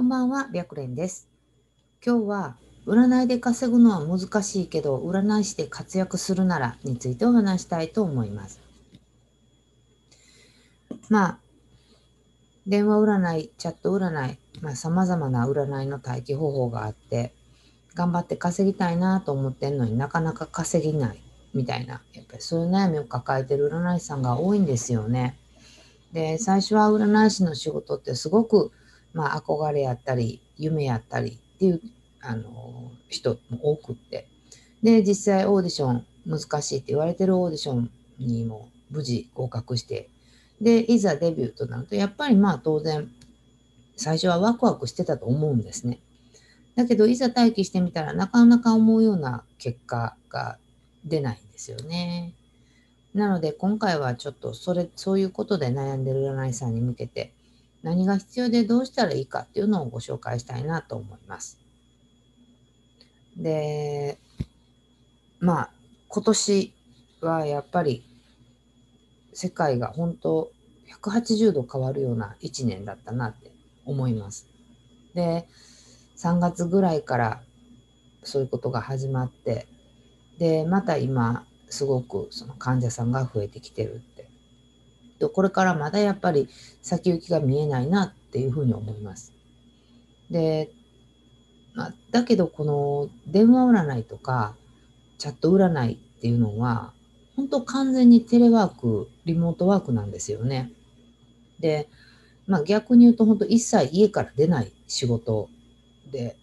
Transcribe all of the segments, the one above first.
こんばんは、白蓮です。今日は占いで稼ぐのは難しいけど、占い師で活躍するならについてお話したいと思います。まあ、電話占い、チャット占い、まあ、様々な占いの待機方法があって、頑張って稼ぎたいなと思ってんのになかなか稼げないみたいな、やっぱりそういう悩みを抱えてる占い師さんが多いんですよね。で、最初は占い師の仕事ってすごくまあ、憧れやったり、夢やったりっていう、あの、人も多くって。で、実際オーディション難しいって言われてるオーディションにも無事合格して、で、いざデビューとなると、やっぱりまあ当然、最初はワクワクしてたと思うんですね。だけど、いざ待機してみたらなかなか思うような結果が出ないんですよね。なので、今回はちょっとそれ、そういうことで悩んでる占い師さんに向けて、何が必要でどうしたらいいかっていうのをご紹介したいなと思います。で、まあ、今年はやっぱり世界が本当180度変わるような1年だったなって思います。で、3月ぐらいからそういうことが始まって、で、また今、すごくその患者さんが増えてきてるってでこれからまだやっぱり先行きが見えないなっていうふうに思います。で、まあ、だけどこの電話占いとかチャット占いっていうのは本当完全にテレワーク、リモートワークなんですよね。で、まあ逆に言うと本当一切家から出ない仕事で、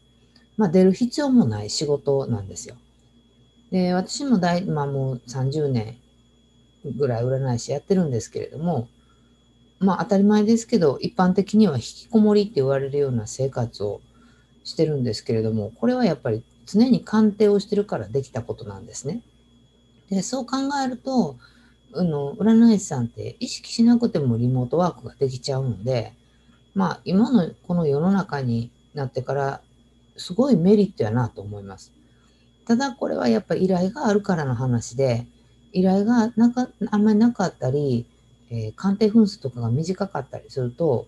まあ出る必要もない仕事なんですよ。で、私も大、まあもう30年ぐらい占い師やってるんですけれども、まあ当たり前ですけど、一般的には引きこもりって言われるような生活をしてるんですけれども、これはやっぱり常に鑑定をしてるからできたことなんですね。で、そう考えると、あの、占い師さんって意識しなくてもリモートワークができちゃうので、まあ今のこの世の中になってから、すごいメリットやなと思います。ただこれはやっぱり依頼があるからの話で、依頼がなかあんまりなかったり、えー、鑑定分数とかが短かったりすると、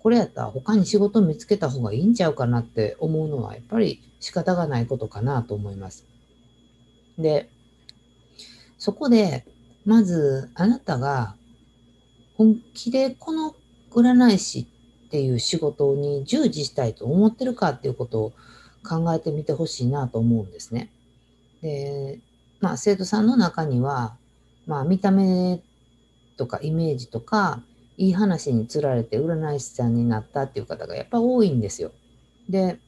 これやったら他に仕事見つけた方がいいんちゃうかなって思うのはやっぱり仕方がないことかなと思います。で、そこで、まずあなたが本気でこの占い師っていう仕事に従事したいと思ってるかっていうことを考えてみてほしいなと思うんですね。で、まあ、生徒さんの中には、まあ、見た目とかイメージとか、いい話につられて占い師さんになったっていう方がやっぱ多いんですよ。で、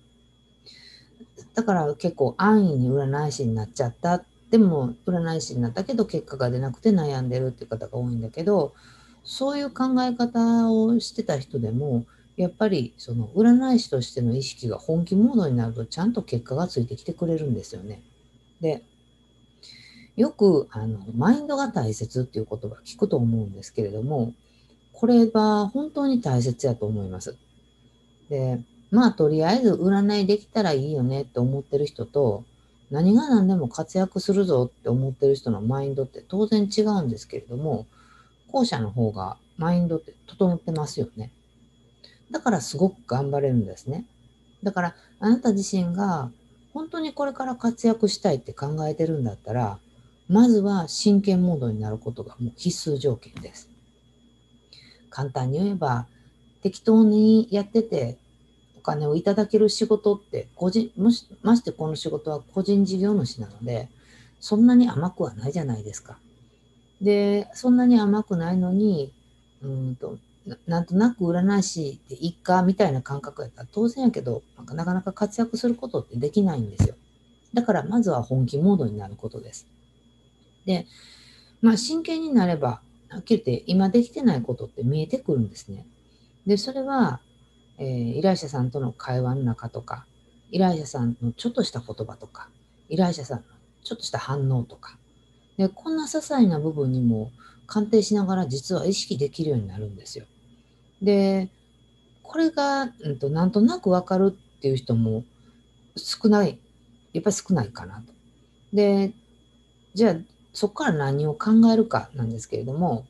だから結構安易に占い師になっちゃった。でも占い師になったけど結果が出なくて悩んでるっていう方が多いんだけど、そういう考え方をしてた人でも、やっぱりその占い師としての意識が本気モードになるとちゃんと結果がついてきてくれるんですよね。で、よくあのマインドが大切っていう言葉聞くと思うんですけれども、これは本当に大切やと思います。で、まあとりあえず占いできたらいいよねって思ってる人と、何が何でも活躍するぞって思ってる人のマインドって当然違うんですけれども、後者の方がマインドって整ってますよね。だからすごく頑張れるんですね。だからあなた自身が本当にこれから活躍したいって考えてるんだったら、まずは真剣モードになることがもう必須条件です。簡単に言えば、適当にやっててお金をいただける仕事って個人、もしましてこの仕事は個人事業主なので、そんなに甘くはないじゃないですか。で、そんなに甘くないのに、うんとなんとなく占い師でいいかみたいな感覚やったら当然やけど、なかなか活躍することってできないんですよ。だからまずは本気モードになることです。で、まあ真剣になれば、はっきり言って今できてないことって見えてくるんですね。で、それは、えー依頼者さんとの会話の中とか、依頼者さんのちょっとした言葉とか、依頼者さんのちょっとした反応とか、で、こんな些細な部分にも鑑定しながら実は意識できるようになるんですよ。で、これが、うんと、なんとなくわかるっていう人も少ない、やっぱり少ないかなと。で、じゃあ、そこから何を考えるかなんですけれども、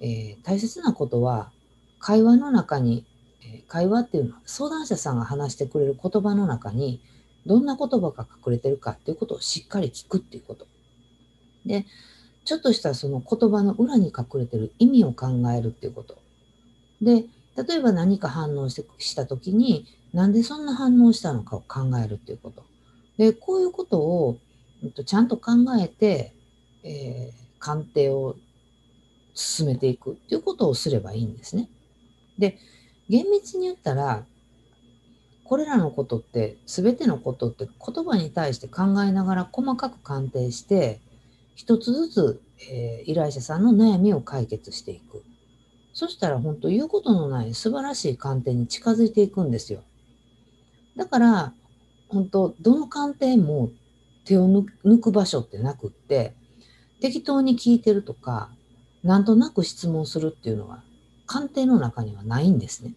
えー大切なことは、会話の中に、え会話っていうのは相談者さんが話してくれる言葉の中にどんな言葉が隠れてるかっていうことをしっかり聞くっていうこと。で、ちょっとしたその言葉の裏に隠れてる意味を考えるっていうこと。で、例えば何か反応してした時に、なんでそんな反応したのかを考えるっていうこと。で、こういうことを、えっと、ちゃんと考えて、えー、鑑定を進めていくっていうことをすればいいんですね。で、厳密に言ったら、これらのことって、全てのことって言葉に対して考えながら細かく鑑定して、一つずつ、えー、依頼者さんの悩みを解決していく。そしたら本当言うことのない素晴らしい鑑定に近づいていくんですよ。だから、本当どの鑑定も手を抜く場所ってなくって、適当に聞いてるとか、なんとなく質問するっていうのは、鑑定の中にはないんですね。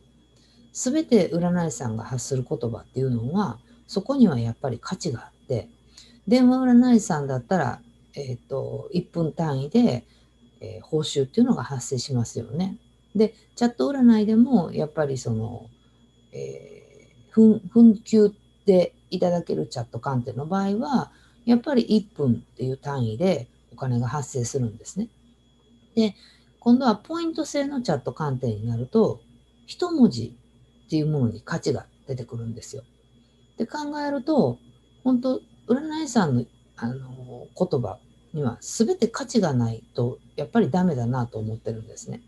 すべて占い師さんが発する言葉っていうのは、そこにはやっぱり価値があって、電話占い師さんだったら、えっ、ー、と、1分単位で、えー、報酬っていうのが発生しますよね。で、チャット占いでも、やっぱりその、えー、紛糾でいただけるチャット鑑定の場合は、やっぱり1分っていう単位で金が発生するんですね。で、今度はポイント制のチャット鑑定になると、一文字っていうものに価値が出てくるんですよ。で考えると、本当占い師さんのあの言葉には全て価値がないとやっぱりダメだなと思ってるんですね。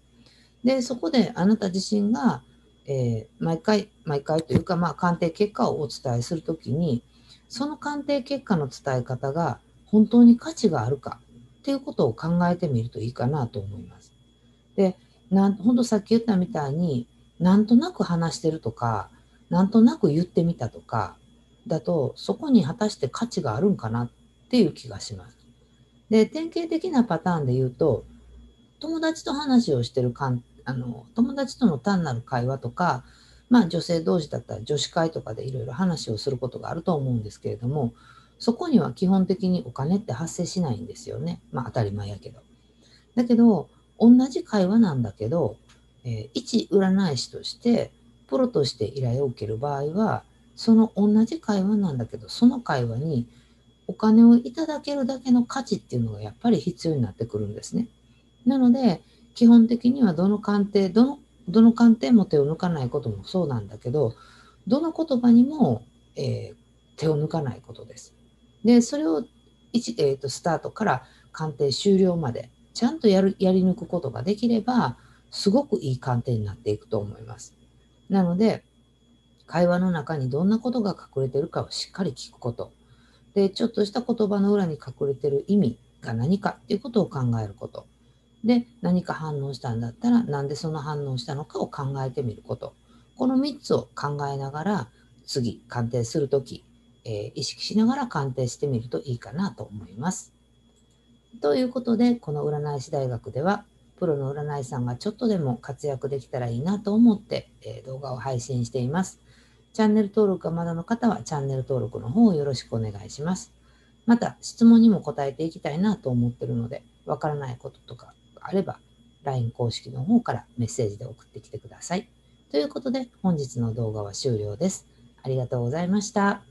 で、そこであなた自身が、えー、毎回、毎回というか、まあ、鑑定結果をお伝えするときに、その鑑定結果の伝え方が本当に価値があるかっていうことを考えてみるといいかなと思います。で、なん本当さっき言ったみたいに、なんとなく話してるとか、なんとなく言ってみたとか、だと、そこに果たして価値があるんかなっていう気がします。で、典型的なパターンで言うと、友達と話をしてるかんあの友達との単なる会話とか、まあ、女性同士だったら女子会とかでいろいろ話をすることがあると思うんですけれどもそこには基本的にお金って発生しないんですよね。まあ当たり前やけど。だけど同じ会話なんだけど、えー、一占い師としてプロとして依頼を受ける場合はその同じ会話なんだけどその会話にお金をいただけるだけの価値っていうのがやっぱり必要になってくるんですね。なので基本的にはどの鑑定、どの、どの鑑定も手を抜かないこともそうなんだけど、どの言葉にも、えー、手を抜かないことです。で、それを一、えーと、スタートから鑑定終了までちゃんとやるやり抜くことができれば、すごくいい鑑定になっていくと思います。なので、会話の中にどんなことが隠れてるかをしっかり聞くこと。で、ちょっとした言葉の裏に隠れてる意味が何かっていうことを考えること。で、何か反応したんだったら、なんでその反応したのかを考えてみること。この3つを考えながら、次、鑑定するとき、えー、意識しながら鑑定してみるといいかなと思います。ということで、この占い師大学では、プロの占い師さんがちょっとでも活躍できたらいいなと思って、えー、動画を配信しています。チャンネル登録がまだの方はチャンネル登録の方をよろしくお願いします。また、質問にも答えていきたいなと思ってるので、わからないこととかあれば、LINE 公式の方からメッセージで送ってきてください。ということで、本日の動画は終了です。ありがとうございました。